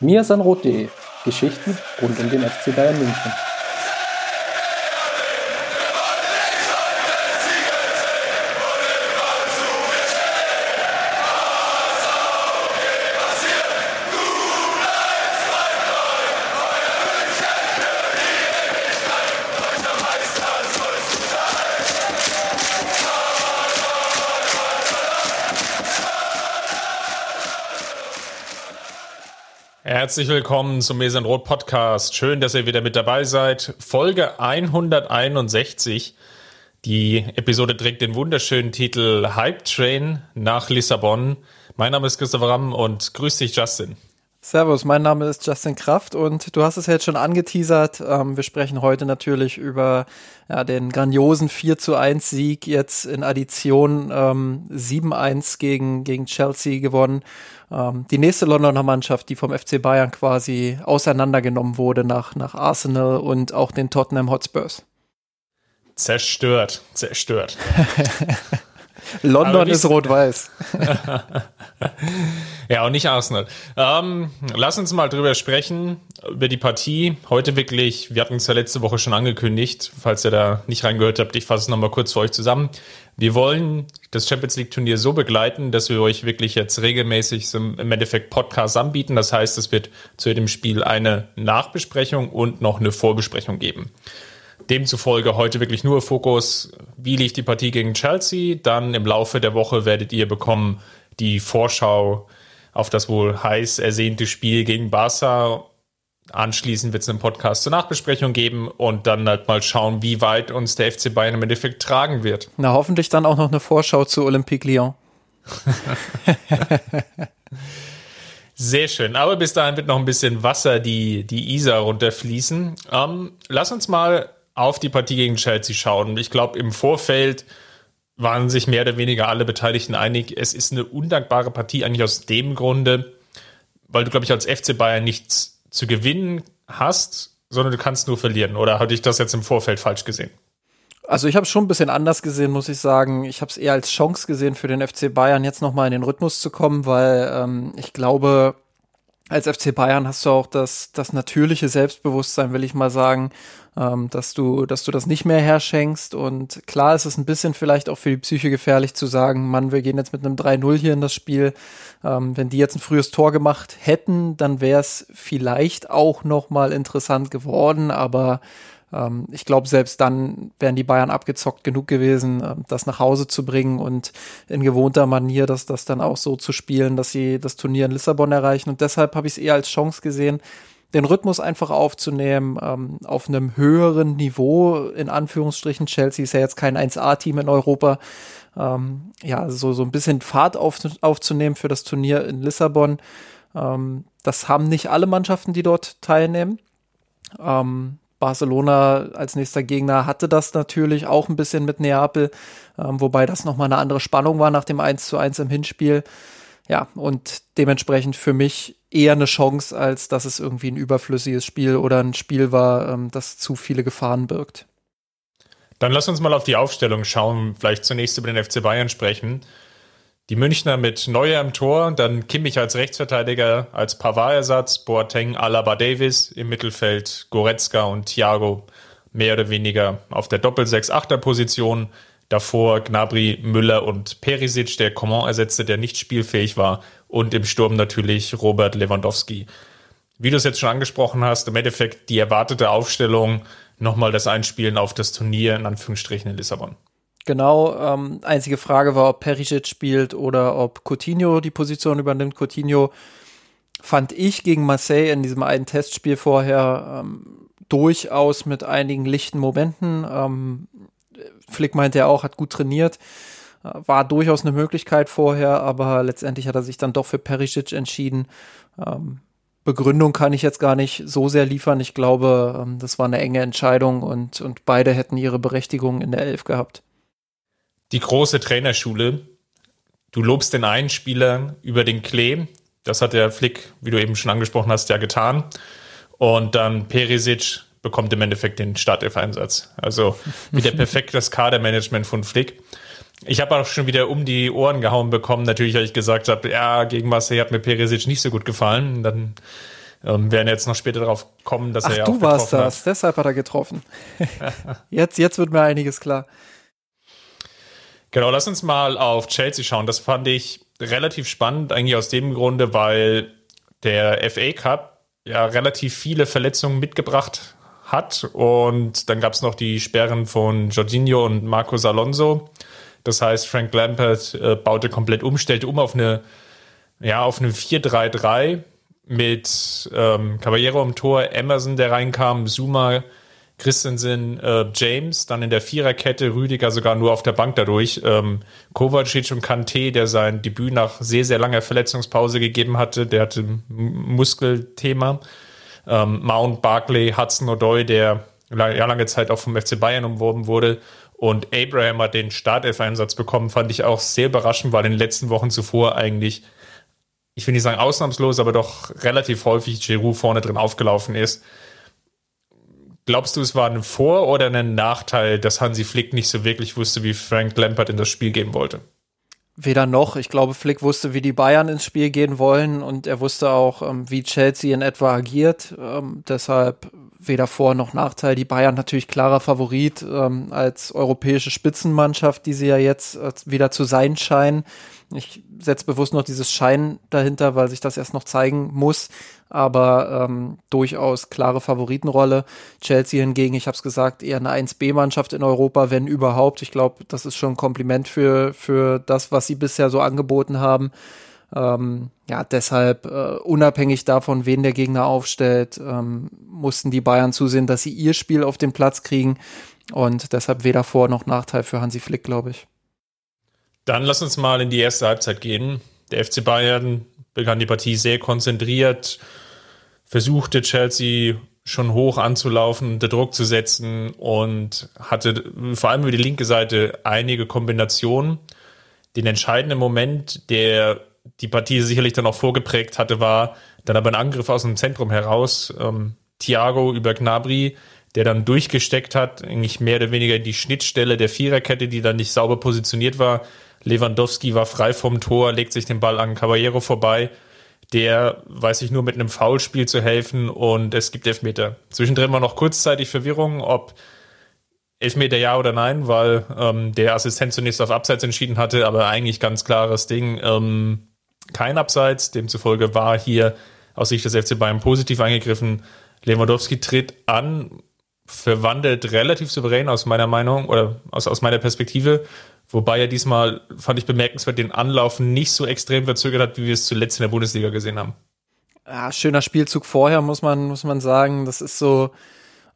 mirsanrot.de Geschichten rund um den FC Bayern München. Herzlich willkommen zum Mesen Rot Podcast. Schön, dass ihr wieder mit dabei seid. Folge 161. Die Episode trägt den wunderschönen Titel Hype Train nach Lissabon. Mein Name ist Christopher Ramm und grüß dich, Justin. Servus, mein Name ist Justin Kraft und du hast es jetzt schon angeteasert. Ähm, wir sprechen heute natürlich über ja, den grandiosen 4 zu 1 Sieg, jetzt in Addition ähm, 7-1 gegen, gegen Chelsea gewonnen. Ähm, die nächste Londoner Mannschaft, die vom FC Bayern quasi auseinandergenommen wurde nach, nach Arsenal und auch den Tottenham Hotspurs. Zerstört, zerstört. London ist rot-weiß. ja, und nicht Arsenal. Ähm, lass uns mal drüber sprechen, über die Partie. Heute wirklich, wir hatten es ja letzte Woche schon angekündigt, falls ihr da nicht reingehört habt, ich fasse es nochmal kurz für euch zusammen. Wir wollen das Champions League Turnier so begleiten, dass wir euch wirklich jetzt regelmäßig im Endeffekt Podcast anbieten. Das heißt, es wird zu jedem Spiel eine Nachbesprechung und noch eine Vorbesprechung geben. Demzufolge heute wirklich nur Fokus, wie lief die Partie gegen Chelsea. Dann im Laufe der Woche werdet ihr bekommen die Vorschau auf das wohl heiß ersehnte Spiel gegen Barca. Anschließend wird es einen Podcast zur Nachbesprechung geben und dann halt mal schauen, wie weit uns der FC Bayern im Endeffekt tragen wird. Na, hoffentlich dann auch noch eine Vorschau zu Olympique Lyon. Sehr schön. Aber bis dahin wird noch ein bisschen Wasser die, die Isar runterfließen. Ähm, lass uns mal auf die Partie gegen Chelsea schauen. Ich glaube, im Vorfeld waren sich mehr oder weniger alle Beteiligten einig, es ist eine undankbare Partie eigentlich aus dem Grunde, weil du, glaube ich, als FC Bayern nichts zu gewinnen hast, sondern du kannst nur verlieren. Oder hatte ich das jetzt im Vorfeld falsch gesehen? Also ich habe es schon ein bisschen anders gesehen, muss ich sagen. Ich habe es eher als Chance gesehen für den FC Bayern, jetzt nochmal in den Rhythmus zu kommen, weil ähm, ich glaube, als FC Bayern hast du auch das, das natürliche Selbstbewusstsein, will ich mal sagen, ähm, dass du, dass du das nicht mehr herschenkst. Und klar ist es ein bisschen vielleicht auch für die Psyche gefährlich zu sagen, Mann, wir gehen jetzt mit einem 3-0 hier in das Spiel. Ähm, wenn die jetzt ein frühes Tor gemacht hätten, dann wäre es vielleicht auch noch mal interessant geworden, aber ähm, ich glaube, selbst dann wären die Bayern abgezockt genug gewesen, ähm, das nach Hause zu bringen und in gewohnter Manier das, das dann auch so zu spielen, dass sie das Turnier in Lissabon erreichen. Und deshalb habe ich es eher als Chance gesehen, den Rhythmus einfach aufzunehmen, ähm, auf einem höheren Niveau, in Anführungsstrichen. Chelsea ist ja jetzt kein 1A-Team in Europa. Ähm, ja, so, so ein bisschen Fahrt auf, aufzunehmen für das Turnier in Lissabon. Ähm, das haben nicht alle Mannschaften, die dort teilnehmen. Ähm, Barcelona als nächster Gegner hatte das natürlich auch ein bisschen mit Neapel, ähm, wobei das nochmal eine andere Spannung war nach dem 1 zu 1 im Hinspiel. Ja, und dementsprechend für mich eher eine Chance, als dass es irgendwie ein überflüssiges Spiel oder ein Spiel war, ähm, das zu viele Gefahren birgt. Dann lass uns mal auf die Aufstellung schauen, vielleicht zunächst über den FC Bayern sprechen. Die Münchner mit Neuer im Tor, dann Kimmich als Rechtsverteidiger, als Pavard-Ersatz, Boateng, Alaba Davis im Mittelfeld, Goretzka und Thiago mehr oder weniger auf der Doppel-6-8er-Position. Davor Gnabry, Müller und Perisic, der Coman ersetzte, der nicht spielfähig war. Und im Sturm natürlich Robert Lewandowski. Wie du es jetzt schon angesprochen hast, im Endeffekt die erwartete Aufstellung, nochmal das Einspielen auf das Turnier in Anführungsstrichen in Lissabon. Genau, ähm, einzige Frage war, ob Perisic spielt oder ob Coutinho die Position übernimmt. Coutinho fand ich gegen Marseille in diesem einen Testspiel vorher ähm, durchaus mit einigen lichten Momenten. Ähm, Flick meinte ja auch, hat gut trainiert. War durchaus eine Möglichkeit vorher, aber letztendlich hat er sich dann doch für Perisic entschieden. Ähm, Begründung kann ich jetzt gar nicht so sehr liefern. Ich glaube, ähm, das war eine enge Entscheidung und, und beide hätten ihre Berechtigung in der Elf gehabt die große Trainerschule. Du lobst den einen Spieler über den Klee. Das hat der Flick, wie du eben schon angesprochen hast, ja getan. Und dann Perisic bekommt im Endeffekt den Startelf-Einsatz. Also wieder perfektes Kadermanagement von Flick. Ich habe auch schon wieder um die Ohren gehauen bekommen, natürlich, weil ich gesagt habe, ja, gegen Marseille hat mir Perisic nicht so gut gefallen. Dann Ähm, werden jetzt noch später darauf kommen, dass Ach, er ja du warst das, deshalb hat er getroffen. jetzt, jetzt wird mir einiges klar. Genau, lass uns mal auf Chelsea schauen. Das fand ich relativ spannend, eigentlich aus dem Grunde, weil der FA Cup ja relativ viele Verletzungen mitgebracht hat. Und dann gab es noch die Sperren von Jorginho und Marcos Alonso. Das heißt, Frank Lampert äh, baute komplett um, stellte um auf eine, ja, auf eine 4-3-3 mit ähm, Caballero im Tor, Emerson, der reinkam, Zuma, Christensen, äh, James, dann in der Viererkette, Rüdiger sogar nur auf der Bank dadurch, ähm, Kovacic und Kanté, der sein Debüt nach sehr, sehr langer Verletzungspause gegeben hatte, der hatte ein Muskelthema, ähm, Mount, Barkley, Hudson O'Doy, der lange Zeit auch vom FC Bayern umworben wurde und Abraham hat den Startelf-Einsatz bekommen, fand ich auch sehr überraschend, weil in den letzten Wochen zuvor eigentlich, ich will nicht sagen ausnahmslos, aber doch relativ häufig Giroud vorne drin aufgelaufen ist. Glaubst du, es war ein Vor- oder ein Nachteil, dass Hansi Flick nicht so wirklich wusste, wie Frank Lampard in das Spiel gehen wollte? Weder noch. Ich glaube, Flick wusste, wie die Bayern ins Spiel gehen wollen und er wusste auch, ähm, wie Chelsea in etwa agiert. Ähm, deshalb weder Vor- noch Nachteil. Die Bayern natürlich klarer Favorit ähm, als europäische Spitzenmannschaft, die sie ja jetzt äh, wieder zu sein scheinen. Ich setze bewusst noch dieses Schein dahinter, weil sich das erst noch zeigen muss. Aber ähm, durchaus klare Favoritenrolle. Chelsea hingegen, ich habe es gesagt, eher eine 1B-Mannschaft in Europa, wenn überhaupt. Ich glaube, das ist schon ein Kompliment für, für das, was sie bisher so angeboten haben. Ähm, ja, deshalb äh, unabhängig davon, wen der Gegner aufstellt, ähm, mussten die Bayern zusehen, dass sie ihr Spiel auf den Platz kriegen und deshalb weder Vor- noch Nachteil für Hansi Flick, glaube ich. Dann lass uns mal in die erste Halbzeit gehen. Der FC Bayern begann die Partie sehr konzentriert, versuchte Chelsea schon hoch anzulaufen, unter Druck zu setzen und hatte vor allem über die linke Seite einige Kombinationen. Den entscheidenden Moment, der die Partie sicherlich dann auch vorgeprägt hatte, war dann aber ein Angriff aus dem Zentrum heraus. Ähm, Thiago über Gnabry, der dann durchgesteckt hat, eigentlich mehr oder weniger in die Schnittstelle der Viererkette, die dann nicht sauber positioniert war. Lewandowski war frei vom Tor, legt sich den Ball an Caballero vorbei. Der weiß sich nur mit einem Foulspiel zu helfen und es gibt Elfmeter. Zwischendrin war noch kurzzeitig Verwirrung, ob Elfmeter ja oder nein, weil ähm, der Assistent zunächst auf Abseits entschieden hatte, aber eigentlich ganz klares Ding. Ähm, kein Abseits. Demzufolge war hier aus Sicht des FC Bayern positiv eingegriffen. Lewandowski tritt an, verwandelt relativ souverän aus meiner Meinung oder aus, aus meiner Perspektive. Wobei er diesmal, fand ich bemerkenswert, den Anlauf nicht so extrem verzögert hat, wie wir es zuletzt in der Bundesliga gesehen haben. Ja, schöner Spielzug vorher, muss man, muss man sagen. Das ist so,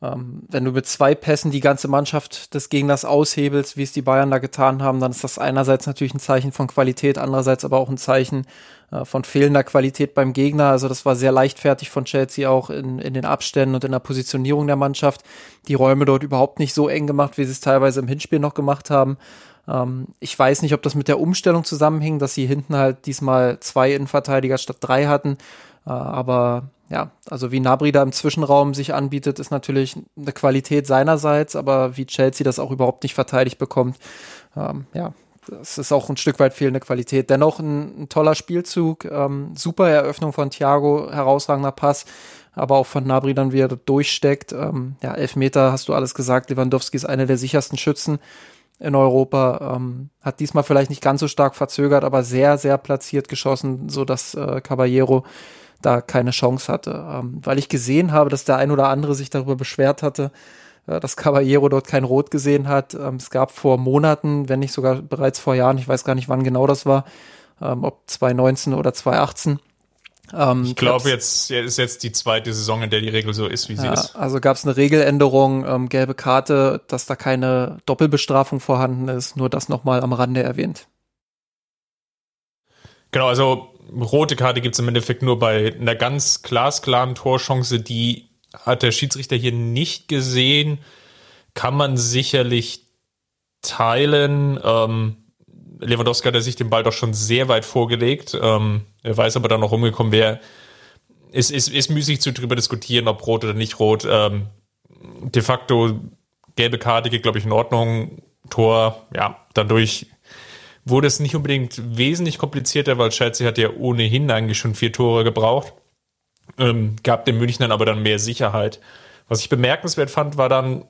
ähm, wenn du mit zwei Pässen die ganze Mannschaft des Gegners aushebelst, wie es die Bayern da getan haben, dann ist das einerseits natürlich ein Zeichen von Qualität, andererseits aber auch ein Zeichen äh, von fehlender Qualität beim Gegner. Also das war sehr leichtfertig von Chelsea auch in, in den Abständen und in der Positionierung der Mannschaft. Die Räume dort überhaupt nicht so eng gemacht, wie sie es teilweise im Hinspiel noch gemacht haben. Ähm, ich weiß nicht, ob das mit der Umstellung zusammenhing, dass sie hinten halt diesmal zwei Innenverteidiger statt drei hatten. Äh, aber ja, also wie Nabri da im Zwischenraum sich anbietet, ist natürlich eine Qualität seinerseits, aber wie Chelsea das auch überhaupt nicht verteidigt bekommt, ähm, ja, das ist auch ein Stück weit fehlende Qualität. Dennoch ein, ein toller Spielzug, ähm, super Eröffnung von Thiago, herausragender Pass, aber auch von Nabri dann wieder durchsteckt. Ähm, ja, Elfmeter hast du alles gesagt, Lewandowski ist einer der sichersten Schützen in Europa, ähm, hat diesmal vielleicht nicht ganz so stark verzögert, aber sehr, sehr platziert geschossen, so dass äh, Caballero da keine Chance hatte. Ähm, weil ich gesehen habe, dass der ein oder andere sich darüber beschwert hatte, äh, dass Caballero dort kein Rot gesehen hat. Ähm, es gab vor Monaten, wenn nicht sogar bereits vor Jahren, ich weiß gar nicht, wann genau das war, ähm, ob 2019 oder 2018. Ähm, ich glaube, jetzt ist jetzt die zweite Saison, in der die Regel so ist, wie sie ja, ist. Also gab es eine Regeländerung, ähm, gelbe Karte, dass da keine Doppelbestrafung vorhanden ist. Nur das nochmal am Rande erwähnt. Genau, also rote Karte gibt es im Endeffekt nur bei einer ganz glasklaren Torchance, die hat der Schiedsrichter hier nicht gesehen. Kann man sicherlich teilen. Ähm, Lewandowski hat sich den Ball doch schon sehr weit vorgelegt. Ähm, er weiß aber dann noch umgekommen, wer. Es ist, ist müßig zu drüber diskutieren, ob rot oder nicht rot. Ähm, de facto gelbe Karte geht, glaube ich, in Ordnung. Tor, ja, dadurch wurde es nicht unbedingt wesentlich komplizierter, weil Chelsea hat ja ohnehin eigentlich schon vier Tore gebraucht. ähm, gab den Münchnern aber dann mehr Sicherheit. Was ich bemerkenswert fand, war dann,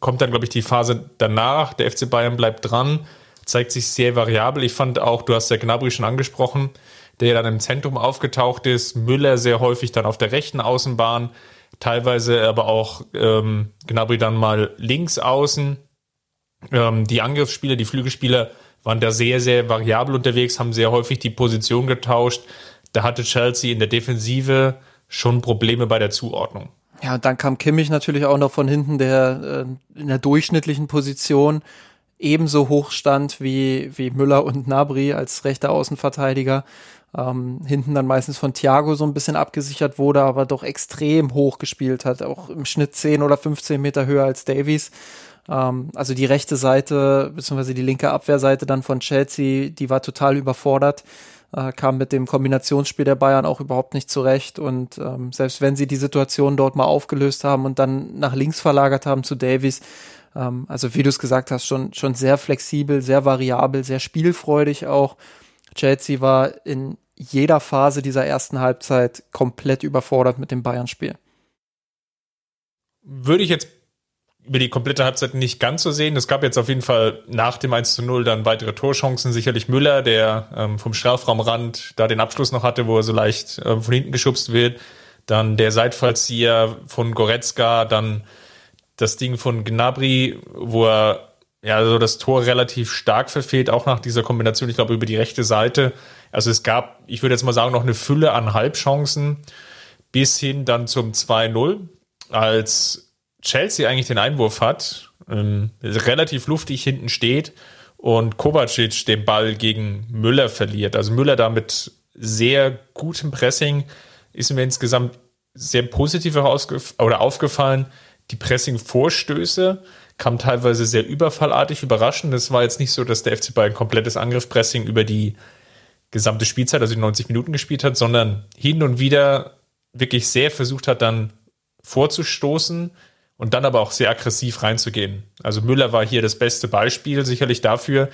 kommt dann, glaube ich, die Phase danach, der FC Bayern bleibt dran, zeigt sich sehr variabel. Ich fand auch, du hast ja Gnabry schon angesprochen, der dann im Zentrum aufgetaucht ist, Müller sehr häufig dann auf der rechten Außenbahn, teilweise aber auch ähm, Gnabry dann mal links außen. Ähm, die Angriffsspieler, die Flügelspieler waren da sehr, sehr variabel unterwegs, haben sehr häufig die Position getauscht. Da hatte Chelsea in der Defensive schon Probleme bei der Zuordnung. Ja, und dann kam Kimmich natürlich auch noch von hinten, der äh, in der durchschnittlichen Position ebenso hoch stand wie, wie Müller und Nabri als rechter Außenverteidiger. Ähm, hinten dann meistens von Thiago so ein bisschen abgesichert wurde, aber doch extrem hoch gespielt hat, auch im Schnitt 10 oder 15 Meter höher als Davies. Ähm, also die rechte Seite, beziehungsweise die linke Abwehrseite dann von Chelsea, die war total überfordert äh, kam mit dem Kombinationsspiel der Bayern auch überhaupt nicht zurecht. Und ähm, selbst wenn sie die Situation dort mal aufgelöst haben und dann nach links verlagert haben zu Davies, ähm, also wie du es gesagt hast, schon, schon sehr flexibel, sehr variabel, sehr spielfreudig auch. Chelsea war in jeder Phase dieser ersten Halbzeit komplett überfordert mit dem Bayern-Spiel. Würde ich jetzt über die komplette Halbzeit nicht ganz so sehen. Es gab jetzt auf jeden Fall nach dem 1 zu 0 dann weitere Torchancen. Sicherlich Müller, der ähm, vom Strafraumrand da den Abschluss noch hatte, wo er so leicht äh, von hinten geschubst wird. Dann der Seitfallzieher von Goretzka, dann das Ding von Gnabry, wo er ja so das Tor relativ stark verfehlt, auch nach dieser Kombination, ich glaube, über die rechte Seite. Also es gab, ich würde jetzt mal sagen, noch eine Fülle an Halbchancen bis hin dann zum 2-0, als Chelsea eigentlich den Einwurf hat, ähm, relativ luftig hinten steht und Kovacic den Ball gegen Müller verliert. Also Müller damit sehr gutem Pressing ist mir insgesamt sehr positiv oder aufgefallen. Die Pressing-Vorstöße kamen teilweise sehr überfallartig überraschend. Es war jetzt nicht so, dass der FC Bayern komplettes Angriffspressing über die gesamte Spielzeit, also die 90 Minuten gespielt hat, sondern hin und wieder wirklich sehr versucht hat, dann vorzustoßen, und dann aber auch sehr aggressiv reinzugehen. Also Müller war hier das beste Beispiel sicherlich dafür,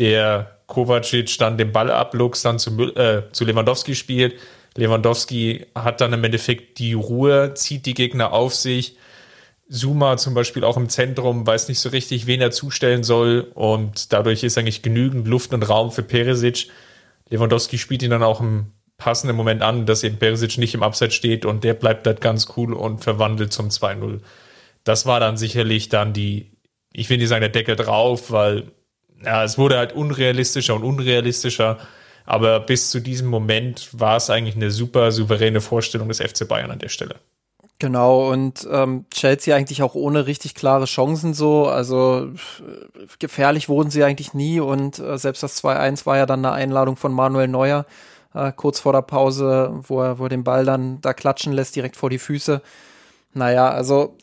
der Kovacic dann den Ball ab, Lux dann zu, äh, zu Lewandowski spielt. Lewandowski hat dann im Endeffekt die Ruhe, zieht die Gegner auf sich. Zuma zum Beispiel auch im Zentrum weiß nicht so richtig, wen er zustellen soll und dadurch ist eigentlich genügend Luft und Raum für Peresic. Lewandowski spielt ihn dann auch im passenden Moment an, dass eben Peresic nicht im Abseits steht und der bleibt dort ganz cool und verwandelt zum 2-0 das war dann sicherlich dann die, ich will nicht sagen, der Deckel drauf, weil ja, es wurde halt unrealistischer und unrealistischer. Aber bis zu diesem Moment war es eigentlich eine super souveräne Vorstellung des FC Bayern an der Stelle. Genau, und ähm, Chelsea eigentlich auch ohne richtig klare Chancen so. Also gefährlich wurden sie eigentlich nie und äh, selbst das 2-1 war ja dann eine Einladung von Manuel Neuer äh, kurz vor der Pause, wo er, wo er den Ball dann da klatschen lässt, direkt vor die Füße. Naja, also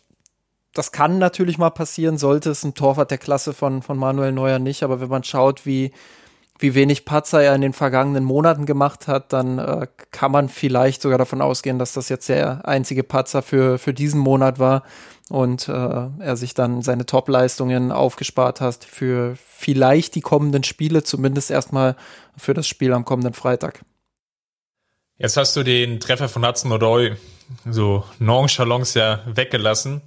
das kann natürlich mal passieren, sollte es ein Torwart der Klasse von, von Manuel Neuer nicht, aber wenn man schaut, wie, wie wenig Patzer er in den vergangenen Monaten gemacht hat, dann äh, kann man vielleicht sogar davon ausgehen, dass das jetzt der einzige Patzer für, für diesen Monat war und äh, er sich dann seine Top-Leistungen aufgespart hat für vielleicht die kommenden Spiele, zumindest erstmal für das Spiel am kommenden Freitag. Jetzt hast du den Treffer von Hudson Odoi so nonchalance ja weggelassen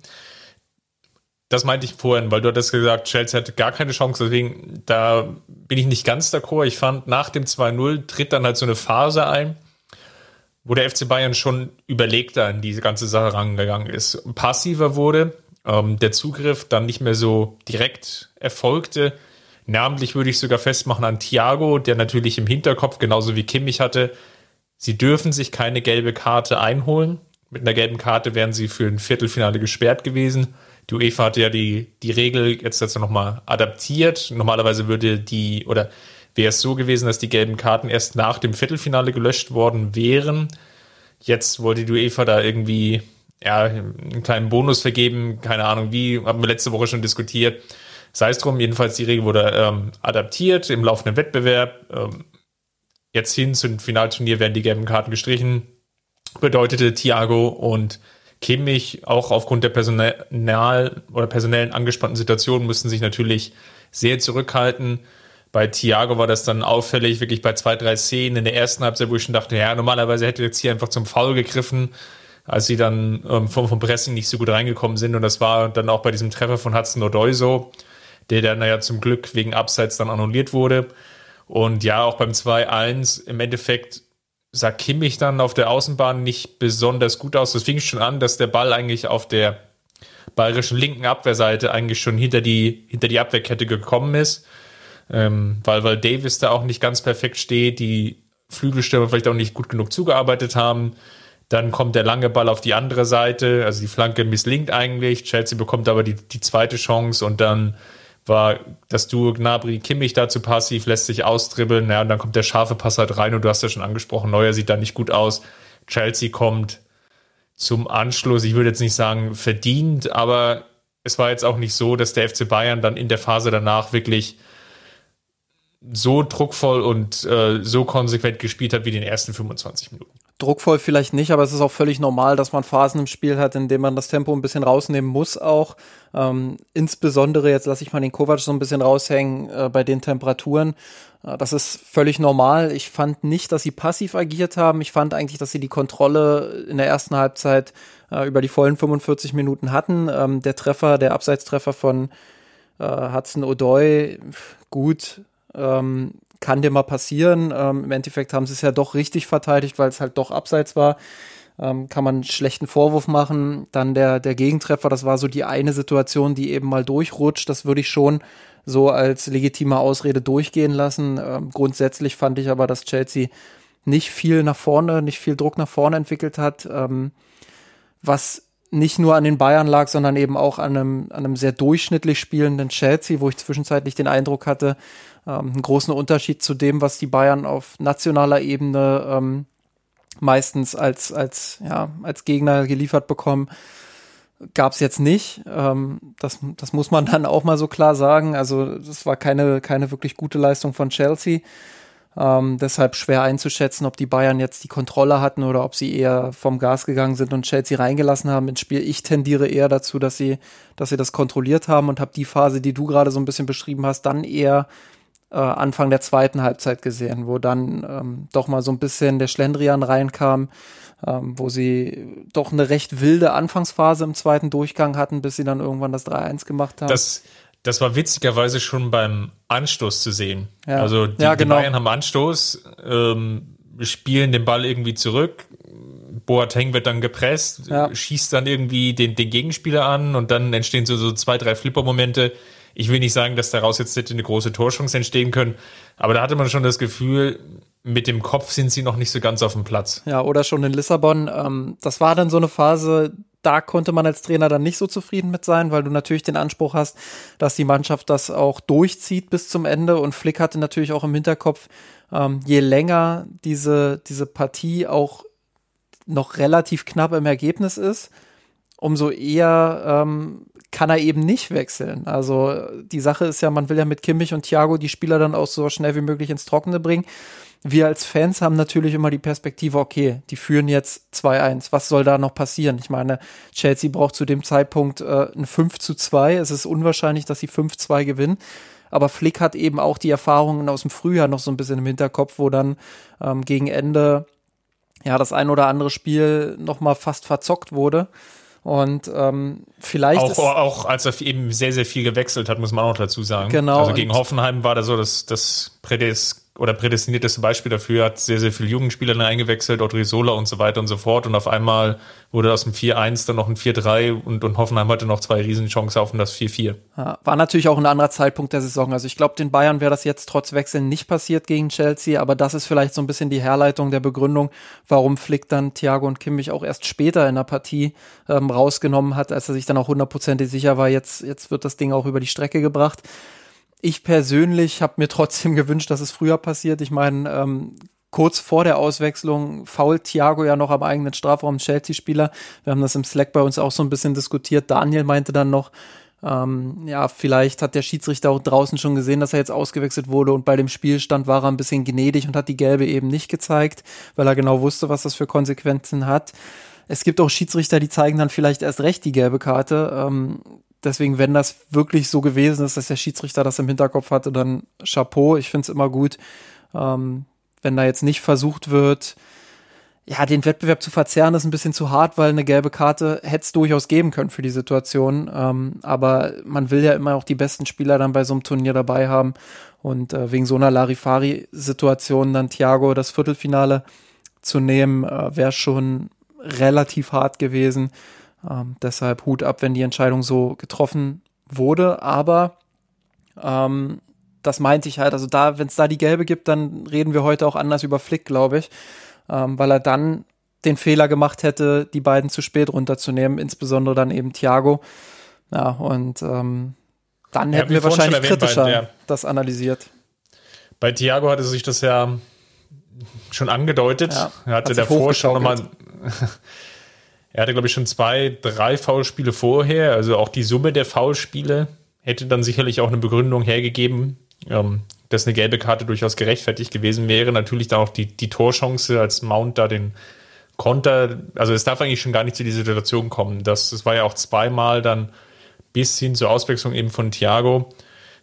das meinte ich vorhin, weil du hattest gesagt, Chelsea hatte gar keine Chance, deswegen da bin ich nicht ganz d'accord. Ich fand, nach dem 2-0 tritt dann halt so eine Phase ein, wo der FC Bayern schon überlegter in diese ganze Sache rangegangen ist, passiver wurde, ähm, der Zugriff dann nicht mehr so direkt erfolgte. Namentlich würde ich sogar festmachen an Thiago, der natürlich im Hinterkopf, genauso wie Kimmich hatte, sie dürfen sich keine gelbe Karte einholen. Mit einer gelben Karte wären sie für ein Viertelfinale gesperrt gewesen. Die UEFA hat ja die, die Regel jetzt dazu nochmal adaptiert. Normalerweise würde die, oder wäre es so gewesen, dass die gelben Karten erst nach dem Viertelfinale gelöscht worden wären. Jetzt wollte die UEFA da irgendwie ja, einen kleinen Bonus vergeben. Keine Ahnung wie, haben wir letzte Woche schon diskutiert. Sei es drum, jedenfalls die Regel wurde ähm, adaptiert im laufenden Wettbewerb. Ähm, jetzt hin zum Finalturnier werden die gelben Karten gestrichen. Bedeutete Thiago und Kimmich auch aufgrund der Personal- oder personellen angespannten Situation müssten sich natürlich sehr zurückhalten. Bei Thiago war das dann auffällig, wirklich bei zwei, drei Szenen in der ersten Halbzeit, wo ich schon dachte, ja, normalerweise hätte jetzt hier einfach zum Foul gegriffen, als sie dann ähm, vom, vom Pressing nicht so gut reingekommen sind. Und das war dann auch bei diesem Treffer von Hudson O'Doy so, der dann ja zum Glück wegen Abseits dann annulliert wurde. Und ja, auch beim 2-1 im Endeffekt sah Kimmich dann auf der Außenbahn nicht besonders gut aus. Das fing schon an, dass der Ball eigentlich auf der bayerischen linken Abwehrseite eigentlich schon hinter die, hinter die Abwehrkette gekommen ist ähm, weil, weil Davis da auch nicht ganz perfekt steht, die Flügelstürmer vielleicht auch nicht gut genug zugearbeitet haben. Dann kommt der lange Ball auf die andere Seite, also die Flanke misslingt eigentlich. Chelsea bekommt aber die, die zweite Chance und dann war das Duo Gnabry Kimmich dazu passiv, lässt sich austribbeln. Ja, und dann kommt der scharfe Pass halt rein und du hast ja schon angesprochen, Neuer sieht da nicht gut aus. Chelsea kommt zum Anschluss, ich würde jetzt nicht sagen verdient, aber es war jetzt auch nicht so, dass der FC Bayern dann in der Phase danach wirklich so druckvoll und äh, so konsequent gespielt hat wie den ersten 25 Minuten. Druckvoll vielleicht nicht, aber es ist auch völlig normal, dass man Phasen im Spiel hat, in denen man das Tempo ein bisschen rausnehmen muss auch. Ähm, insbesondere, jetzt lasse ich mal den Kovac so ein bisschen raushängen, äh, bei den Temperaturen. Äh, das ist völlig normal. Ich fand nicht, dass sie passiv agiert haben. Ich fand eigentlich, dass sie die Kontrolle in der ersten Halbzeit äh, über die vollen 45 Minuten hatten. Ähm, der Treffer, der Abseitstreffer von äh, Hudson O'Doy, gut, ähm, kann dir mal passieren. Ähm, Im Endeffekt haben sie es ja doch richtig verteidigt, weil es halt doch abseits war. Ähm, kann man einen schlechten Vorwurf machen. Dann der, der Gegentreffer, das war so die eine Situation, die eben mal durchrutscht. Das würde ich schon so als legitime Ausrede durchgehen lassen. Ähm, grundsätzlich fand ich aber, dass Chelsea nicht viel nach vorne, nicht viel Druck nach vorne entwickelt hat, ähm, was nicht nur an den Bayern lag, sondern eben auch an einem, an einem sehr durchschnittlich spielenden Chelsea, wo ich zwischenzeitlich den Eindruck hatte, ähm, einen großen Unterschied zu dem, was die Bayern auf nationaler Ebene ähm, meistens als, als, ja, als Gegner geliefert bekommen, gab es jetzt nicht. Ähm, das, das muss man dann auch mal so klar sagen. Also das war keine, keine wirklich gute Leistung von Chelsea. Ähm, deshalb schwer einzuschätzen, ob die Bayern jetzt die Kontrolle hatten oder ob sie eher vom Gas gegangen sind und Chelsea reingelassen haben ins Spiel. Ich tendiere eher dazu, dass sie, dass sie das kontrolliert haben und habe die Phase, die du gerade so ein bisschen beschrieben hast, dann eher äh, Anfang der zweiten Halbzeit gesehen, wo dann ähm, doch mal so ein bisschen der Schlendrian reinkam, ähm, wo sie doch eine recht wilde Anfangsphase im zweiten Durchgang hatten, bis sie dann irgendwann das 3-1 gemacht haben. Das, das war witzigerweise schon beim Anstoß zu sehen. Ja. Also die, ja, genau. die Bayern haben Anstoß, ähm, spielen den Ball irgendwie zurück. Boateng wird dann gepresst, Ja. schießt dann irgendwie den, den Gegenspieler an und dann entstehen so, so zwei, drei Flipper-Momente. Ich will nicht sagen, dass daraus jetzt hätte eine große Torchance entstehen können, aber da hatte man schon das Gefühl, mit dem Kopf sind sie noch nicht so ganz auf dem Platz. Ja, oder schon in Lissabon. Ähm, das war dann so eine Phase, da konnte man als Trainer dann nicht so zufrieden mit sein, weil du natürlich den Anspruch hast, dass die Mannschaft das auch durchzieht bis zum Ende. Und Flick hatte natürlich auch im Hinterkopf, ähm, je länger diese, diese Partie auch noch relativ knapp im Ergebnis ist, umso eher ähm, kann er eben nicht wechseln. Also die Sache ist ja, man will ja mit Kimmich und Thiago die Spieler dann auch so schnell wie möglich ins Trockene bringen. Wir als Fans haben natürlich immer die Perspektive, okay, die führen jetzt 2-1. Was soll da noch passieren? Ich meine, Chelsea braucht zu dem Zeitpunkt äh, ein 5 zu 2. Es ist unwahrscheinlich, dass sie 5-2 gewinnen. Aber Flick hat eben auch die Erfahrungen aus dem Frühjahr noch so ein bisschen im Hinterkopf, wo dann ähm, gegen Ende ja das ein oder andere Spiel noch mal fast verzockt wurde. Und ähm, vielleicht Auch, auch als er eben sehr, sehr viel gewechselt hat, muss man auch dazu sagen. Genau, Also gegen Hoffenheim war da so das, das Prädis oder prädestinierteste Beispiel dafür, hat sehr, sehr viele Jugendspieler eingewechselt, Odrizola und so weiter und so fort. Und auf einmal wurde aus dem 4-1 dann noch ein 4-3 und, und Hoffenheim hatte noch zwei Riesenchancen auf das 4-4. Ja, war natürlich auch ein anderer Zeitpunkt der Saison. Also ich glaube, den Bayern wäre das jetzt trotz Wechseln nicht passiert gegen Chelsea, aber das ist vielleicht so ein bisschen die Herleitung der Begründung, warum Flick dann Thiago und Kimmich auch erst später in der Partie ähm, rausgenommen hat, als er sich dann auch hundertprozentig sicher war, jetzt, jetzt wird das Ding auch über die Strecke gebracht. Ich persönlich habe mir trotzdem gewünscht, dass es früher passiert. Ich meine, ähm, kurz vor der Auswechslung fault Thiago ja noch am eigenen Strafraum Chelsea-Spieler. Wir haben das im Slack bei uns auch so ein bisschen diskutiert. Daniel meinte dann noch, ähm, ja, vielleicht hat der Schiedsrichter auch draußen schon gesehen, dass er jetzt ausgewechselt wurde und bei dem Spielstand war er ein bisschen gnädig und hat die gelbe eben nicht gezeigt, weil er genau wusste, was das für Konsequenzen hat. Es gibt auch Schiedsrichter, die zeigen dann vielleicht erst recht die gelbe Karte. Ähm, deswegen, wenn das wirklich so gewesen ist, dass der Schiedsrichter das im Hinterkopf hatte, dann Chapeau. Ich finde es immer gut, ähm, wenn da jetzt nicht versucht wird, ja, den Wettbewerb zu verzerren, ist ein bisschen zu hart, weil eine gelbe Karte hätte es durchaus geben können für die Situation. Ähm, aber man will ja immer auch die besten Spieler dann bei so einem Turnier dabei haben. Und äh, wegen so einer Larifari-Situation dann Thiago das Viertelfinale zu nehmen, äh, wäre schon relativ hart gewesen. Ähm, deshalb Hut ab, wenn die Entscheidung so getroffen wurde. Aber ähm, das meinte ich halt. Also da, wenn es da die gelbe gibt, dann reden wir heute auch anders über Flick, glaube ich ähm, weil er dann den Fehler gemacht hätte, die beiden zu spät runterzunehmen, insbesondere dann eben Thiago. Ja, und ähm, dann ja, hätten wir wahrscheinlich erwähnt, kritischer bei, das analysiert. Bei Thiago hatte sich das ja schon angedeutet. Ja, er hatte hat davor schon nochmal. er hatte, glaube ich, schon zwei, drei Foulspiele vorher. Also auch die Summe der Foulspiele hätte dann sicherlich auch eine Begründung hergegeben, ähm, dass eine gelbe Karte durchaus gerechtfertigt gewesen wäre. Natürlich dann auch die, die Torchance, als Mount da den Konter, also es darf eigentlich schon gar nicht zu dieser Situation kommen. Das, das war ja auch zweimal dann bis hin zur Auswechslung eben von Thiago,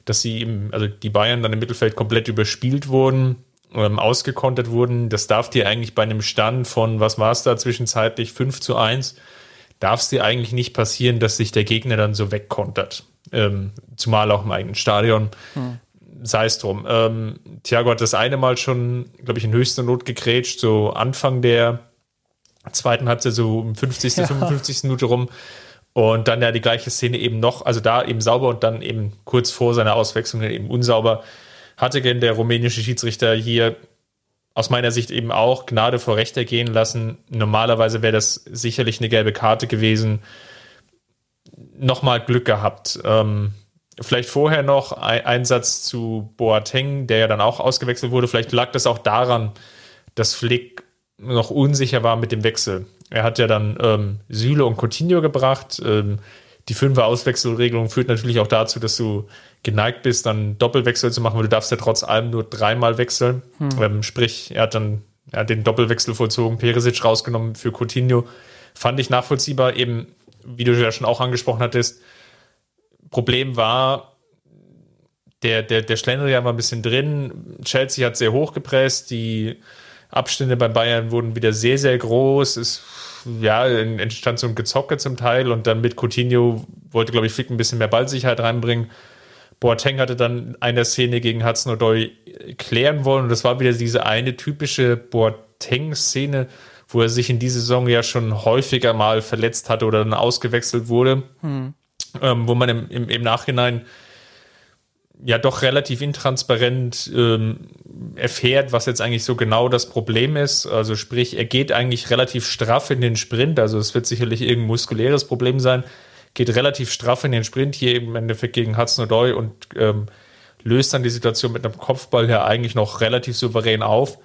dass sie eben, also die Bayern dann im Mittelfeld komplett überspielt wurden, ähm, ausgekontert wurden. Das darf dir eigentlich bei einem Stand von, was war es da zwischenzeitlich, 5 zu 1, darf es dir eigentlich nicht passieren, dass sich der Gegner dann so wegkontert. Ähm, zumal auch im eigenen Stadion. Hm sei es drum. Ähm, Thiago hat das eine Mal schon, glaube ich, in höchster Not gegrätscht, so Anfang der zweiten Halbzeit, so um 50., ja. 55. Minute rum. Und dann ja die gleiche Szene eben noch, also da eben sauber und dann eben kurz vor seiner Auswechslung eben unsauber. Hatte denn der rumänische Schiedsrichter hier aus meiner Sicht eben auch Gnade vor Recht ergehen lassen. Normalerweise wäre das sicherlich eine gelbe Karte gewesen. Nochmal Glück gehabt. Ähm, Vielleicht vorher noch ein Einsatz zu Boateng, der ja dann auch ausgewechselt wurde. Vielleicht lag das auch daran, dass Flick noch unsicher war mit dem Wechsel. Er hat ja dann ähm, Süle und Coutinho gebracht. Ähm, die Fünfer-Auswechselregelung führt natürlich auch dazu, dass du geneigt bist, dann Doppelwechsel zu machen, weil du darfst ja trotz allem nur dreimal wechseln. Hm. Ähm, sprich, er hat dann er hat den Doppelwechsel vollzogen, Peresic rausgenommen für Coutinho. Fand ich nachvollziehbar, eben, wie du ja schon auch angesprochen hattest, Problem war, der, der, der Schlendrian war ein bisschen drin. Chelsea hat sehr hoch gepresst. Die Abstände bei Bayern wurden wieder sehr, sehr groß. Es ja, entstand so ein Gezocke zum Teil und dann mit Coutinho wollte, glaube ich, Flick ein bisschen mehr Ballsicherheit reinbringen. Boateng hatte dann eine Szene gegen Hudson O'Doy klären wollen und das war wieder diese eine typische Boateng-Szene, wo er sich in dieser Saison ja schon häufiger mal verletzt hatte oder dann ausgewechselt wurde. Hm ähm, wo man im, im, im, Nachhinein ja doch relativ intransparent ähm, erfährt, was jetzt eigentlich so genau das Problem ist. Also sprich, er geht eigentlich relativ straff in den Sprint, also es wird sicherlich irgendein muskuläres Problem sein, geht relativ straff in den Sprint hier im Endeffekt gegen Hudson O'Doy und ähm, löst dann die Situation mit einem Kopfball ja eigentlich noch relativ souverän auf.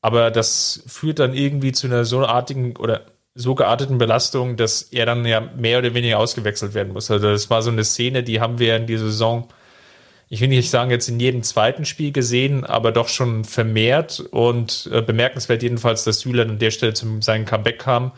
Aber das führt dann irgendwie zu einer so artigen oder so gearteten Belastung, dass er dann ja mehr oder weniger ausgewechselt werden muss. Also das war so eine Szene, die haben wir in dieser Saison, ich will nicht sagen jetzt in jedem zweiten Spiel gesehen, aber doch schon vermehrt und äh, bemerkenswert jedenfalls, dass Süle an der Stelle zu seinem Comeback kam.